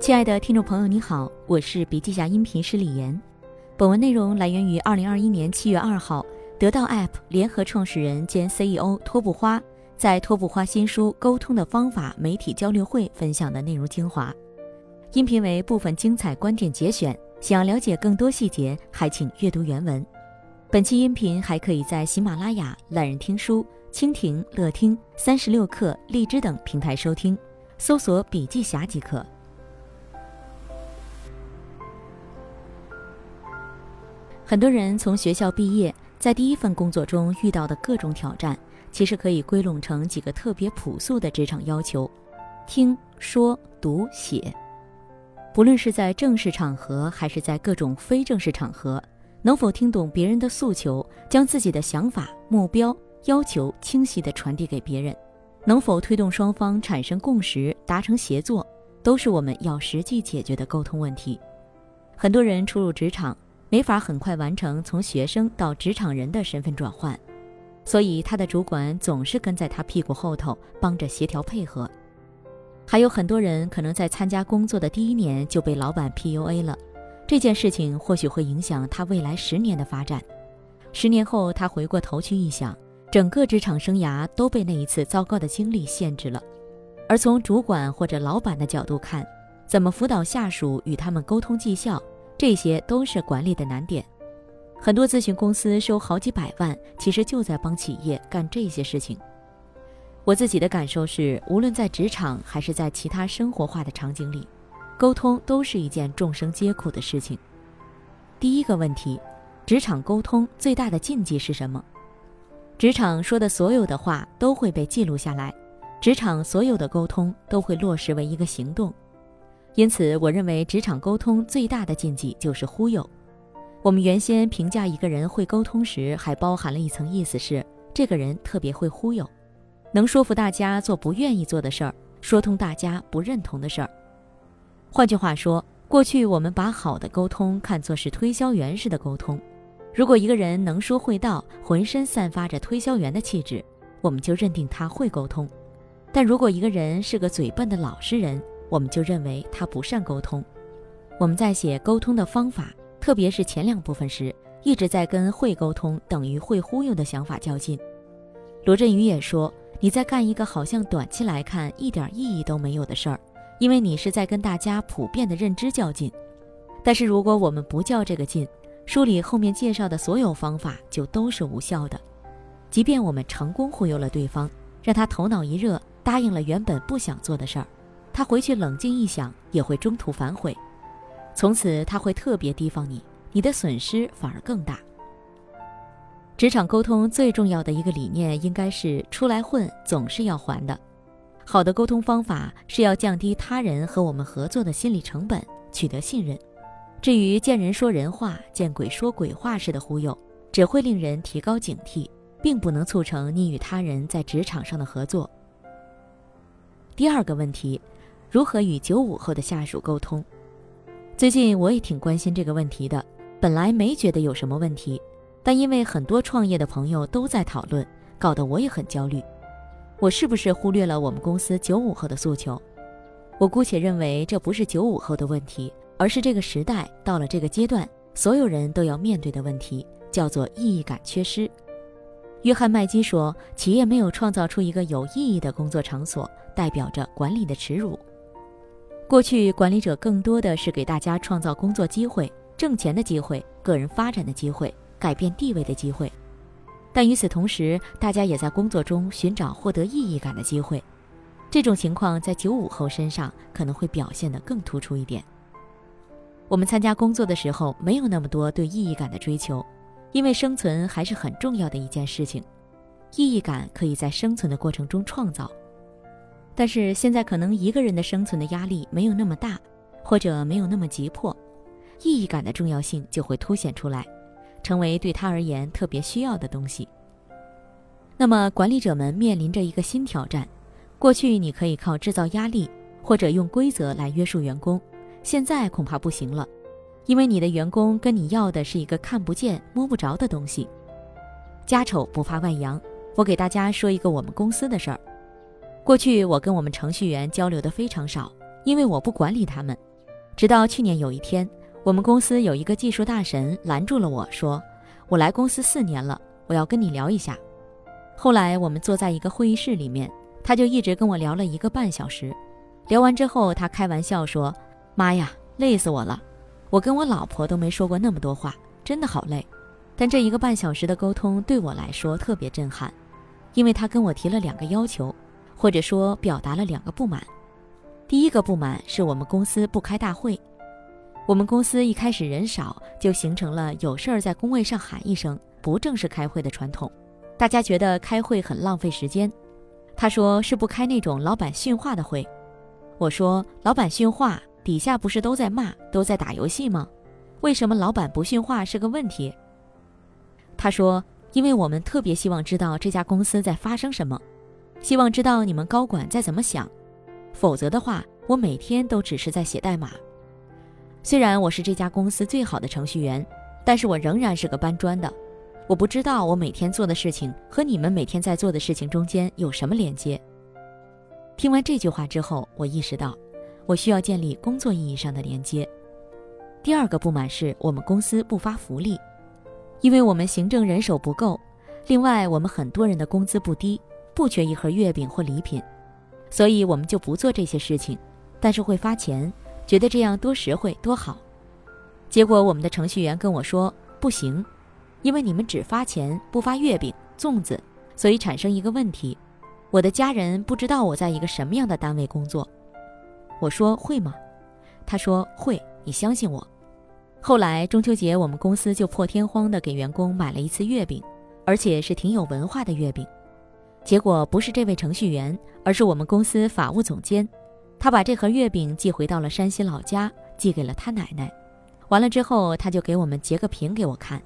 亲爱的听众朋友，你好，我是笔记侠音频师李岩。本文内容来源于二零二一年七月二号，得到 App 联合创始人兼 CEO 托布花在托布花新书《沟通的方法》媒体交流会分享的内容精华。音频为部分精彩观点节选，想要了解更多细节，还请阅读原文。本期音频还可以在喜马拉雅、懒人听书、蜻蜓、乐听、三十六课、荔枝等平台收听，搜索“笔记侠”即可。很多人从学校毕业，在第一份工作中遇到的各种挑战，其实可以归拢成几个特别朴素的职场要求：听说读写。不论是在正式场合，还是在各种非正式场合，能否听懂别人的诉求，将自己的想法、目标、要求清晰地传递给别人，能否推动双方产生共识、达成协作，都是我们要实际解决的沟通问题。很多人初入职场。没法很快完成从学生到职场人的身份转换，所以他的主管总是跟在他屁股后头帮着协调配合。还有很多人可能在参加工作的第一年就被老板 PUA 了，这件事情或许会影响他未来十年的发展。十年后他回过头去一想，整个职场生涯都被那一次糟糕的经历限制了。而从主管或者老板的角度看，怎么辅导下属与他们沟通绩效？这些都是管理的难点，很多咨询公司收好几百万，其实就在帮企业干这些事情。我自己的感受是，无论在职场还是在其他生活化的场景里，沟通都是一件众生皆苦的事情。第一个问题，职场沟通最大的禁忌是什么？职场说的所有的话都会被记录下来，职场所有的沟通都会落实为一个行动。因此，我认为职场沟通最大的禁忌就是忽悠。我们原先评价一个人会沟通时，还包含了一层意思是这个人特别会忽悠，能说服大家做不愿意做的事儿，说通大家不认同的事儿。换句话说，过去我们把好的沟通看作是推销员式的沟通。如果一个人能说会道，浑身散发着推销员的气质，我们就认定他会沟通。但如果一个人是个嘴笨的老实人，我们就认为他不善沟通。我们在写沟通的方法，特别是前两部分时，一直在跟会沟通等于会忽悠的想法较劲。罗振宇也说，你在干一个好像短期来看一点意义都没有的事儿，因为你是在跟大家普遍的认知较劲。但是如果我们不较这个劲，书里后面介绍的所有方法就都是无效的。即便我们成功忽悠了对方，让他头脑一热答应了原本不想做的事儿。他回去冷静一想，也会中途反悔，从此他会特别提防你，你的损失反而更大。职场沟通最重要的一个理念应该是出来混总是要还的。好的沟通方法是要降低他人和我们合作的心理成本，取得信任。至于见人说人话、见鬼说鬼话式的忽悠，只会令人提高警惕，并不能促成你与他人在职场上的合作。第二个问题。如何与九五后的下属沟通？最近我也挺关心这个问题的。本来没觉得有什么问题，但因为很多创业的朋友都在讨论，搞得我也很焦虑。我是不是忽略了我们公司九五后的诉求？我姑且认为这不是九五后的问题，而是这个时代到了这个阶段，所有人都要面对的问题，叫做意义感缺失。约翰麦基说：“企业没有创造出一个有意义的工作场所，代表着管理的耻辱。”过去，管理者更多的是给大家创造工作机会、挣钱的机会、个人发展的机会、改变地位的机会，但与此同时，大家也在工作中寻找获得意义感的机会。这种情况在九五后身上可能会表现得更突出一点。我们参加工作的时候，没有那么多对意义感的追求，因为生存还是很重要的一件事情，意义感可以在生存的过程中创造。但是现在可能一个人的生存的压力没有那么大，或者没有那么急迫，意义感的重要性就会凸显出来，成为对他而言特别需要的东西。那么管理者们面临着一个新挑战：过去你可以靠制造压力或者用规则来约束员工，现在恐怕不行了，因为你的员工跟你要的是一个看不见摸不着的东西。家丑不怕外扬，我给大家说一个我们公司的事儿。过去我跟我们程序员交流的非常少，因为我不管理他们，直到去年有一天，我们公司有一个技术大神拦住了我说：“我来公司四年了，我要跟你聊一下。”后来我们坐在一个会议室里面，他就一直跟我聊了一个半小时。聊完之后，他开玩笑说：“妈呀，累死我了！我跟我老婆都没说过那么多话，真的好累。”但这一个半小时的沟通对我来说特别震撼，因为他跟我提了两个要求，或者说表达了两个不满。第一个不满是我们公司不开大会。我们公司一开始人少，就形成了有事儿在工位上喊一声，不正式开会的传统。大家觉得开会很浪费时间。他说是不开那种老板训话的会。我说老板训话，底下不是都在骂，都在打游戏吗？为什么老板不训话是个问题？他说，因为我们特别希望知道这家公司在发生什么，希望知道你们高管在怎么想。否则的话，我每天都只是在写代码。虽然我是这家公司最好的程序员，但是我仍然是个搬砖的。我不知道我每天做的事情和你们每天在做的事情中间有什么连接。听完这句话之后，我意识到，我需要建立工作意义上的连接。第二个不满是我们公司不发福利，因为我们行政人手不够，另外我们很多人的工资不低，不缺一盒月饼或礼品。所以我们就不做这些事情，但是会发钱，觉得这样多实惠多好。结果我们的程序员跟我说不行，因为你们只发钱不发月饼、粽子，所以产生一个问题：我的家人不知道我在一个什么样的单位工作。我说会吗？他说会，你相信我。后来中秋节我们公司就破天荒的给员工买了一次月饼，而且是挺有文化的月饼。结果不是这位程序员，而是我们公司法务总监。他把这盒月饼寄回到了山西老家，寄给了他奶奶。完了之后，他就给我们截个屏给我看，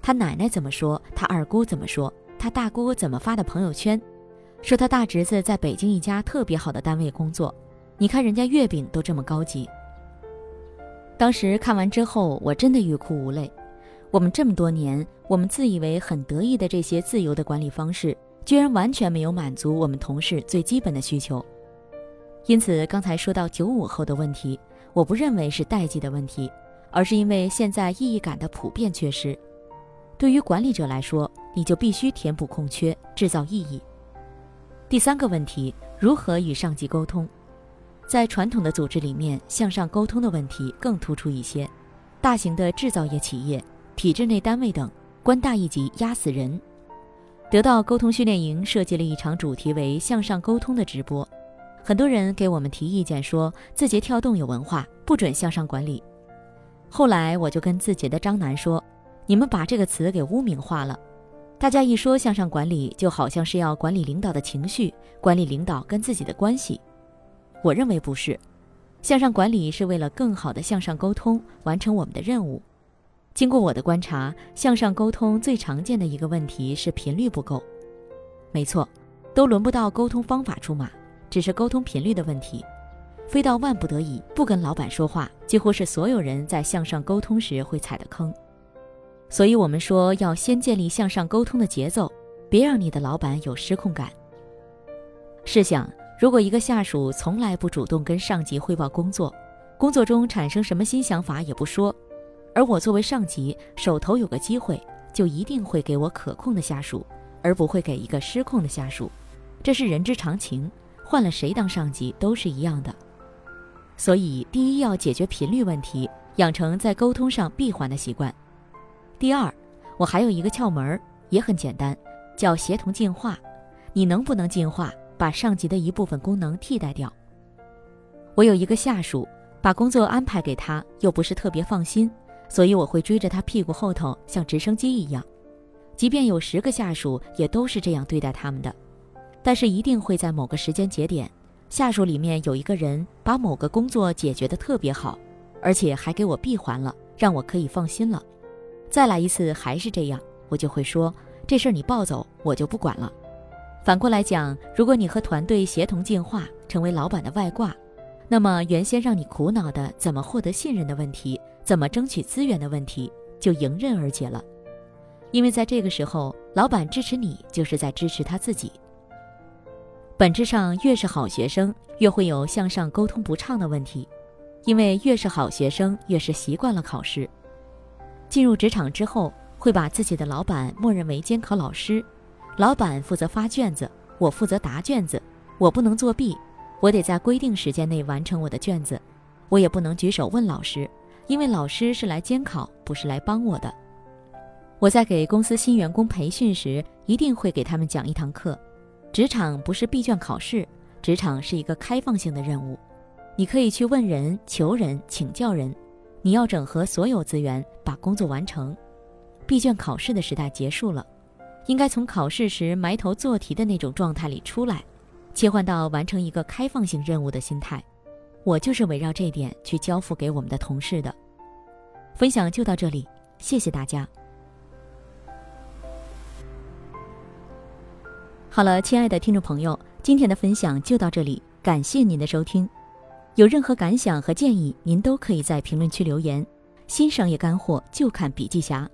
他奶奶怎么说，他二姑怎么说，他大姑怎么发的朋友圈，说他大侄子在北京一家特别好的单位工作。你看人家月饼都这么高级。当时看完之后，我真的欲哭无泪。我们这么多年，我们自以为很得意的这些自由的管理方式。居然完全没有满足我们同事最基本的需求，因此刚才说到九五后的问题，我不认为是代际的问题，而是因为现在意义感的普遍缺失。对于管理者来说，你就必须填补空缺，制造意义。第三个问题，如何与上级沟通？在传统的组织里面，向上沟通的问题更突出一些。大型的制造业企业、体制内单位等，官大一级压死人。得到沟通训练营设计了一场主题为“向上沟通”的直播，很多人给我们提意见说字节跳动有文化，不准向上管理。后来我就跟字节的张楠说：“你们把这个词给污名化了，大家一说向上管理，就好像是要管理领导的情绪，管理领导跟自己的关系。我认为不是，向上管理是为了更好的向上沟通，完成我们的任务。”经过我的观察，向上沟通最常见的一个问题是频率不够。没错，都轮不到沟通方法出马，只是沟通频率的问题。非到万不得已不跟老板说话，几乎是所有人在向上沟通时会踩的坑。所以我们说要先建立向上沟通的节奏，别让你的老板有失控感。试想，如果一个下属从来不主动跟上级汇报工作，工作中产生什么新想法也不说。而我作为上级，手头有个机会，就一定会给我可控的下属，而不会给一个失控的下属，这是人之常情。换了谁当上级都是一样的。所以，第一要解决频率问题，养成在沟通上闭环的习惯。第二，我还有一个窍门，也很简单，叫协同进化。你能不能进化，把上级的一部分功能替代掉？我有一个下属，把工作安排给他，又不是特别放心。所以我会追着他屁股后头，像直升机一样。即便有十个下属，也都是这样对待他们的。但是一定会在某个时间节点，下属里面有一个人把某个工作解决的特别好，而且还给我闭环了，让我可以放心了。再来一次还是这样，我就会说这事儿你抱走，我就不管了。反过来讲，如果你和团队协同进化，成为老板的外挂。那么，原先让你苦恼的怎么获得信任的问题，怎么争取资源的问题，就迎刃而解了。因为在这个时候，老板支持你，就是在支持他自己。本质上，越是好学生，越会有向上沟通不畅的问题。因为越是好学生，越是习惯了考试。进入职场之后，会把自己的老板默认为监考老师，老板负责发卷子，我负责答卷子，我不能作弊，我得在规定时间内完成我的卷子，我也不能举手问老师，因为老师是来监考，不是来帮我的。我在给公司新员工培训时，一定会给他们讲一堂课：职场不是闭卷考试，职场是一个开放性的任务。你可以去问人、求人、请教人，你要整合所有资源，把工作完成。闭卷考试的时代结束了，应该从考试时埋头做题的那种状态里出来，切换到完成一个开放性任务的心态。我就是围绕这点去交付给我们的同事的。分享就到这里，谢谢大家。好了，亲爱的听众朋友，今天的分享就到这里，感谢您的收听。有任何感想和建议，您都可以在评论区留言。新商业干货就看笔记侠，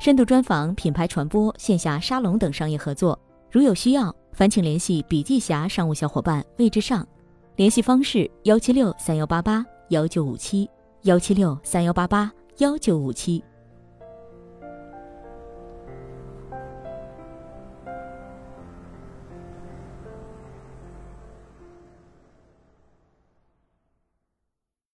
深度专访、品牌传播、线下沙龙等商业合作，如有需要，烦请联系笔记侠商务小伙伴魏志上，联系方式：幺七六三幺八八幺九五七幺七六三幺八八幺九五七。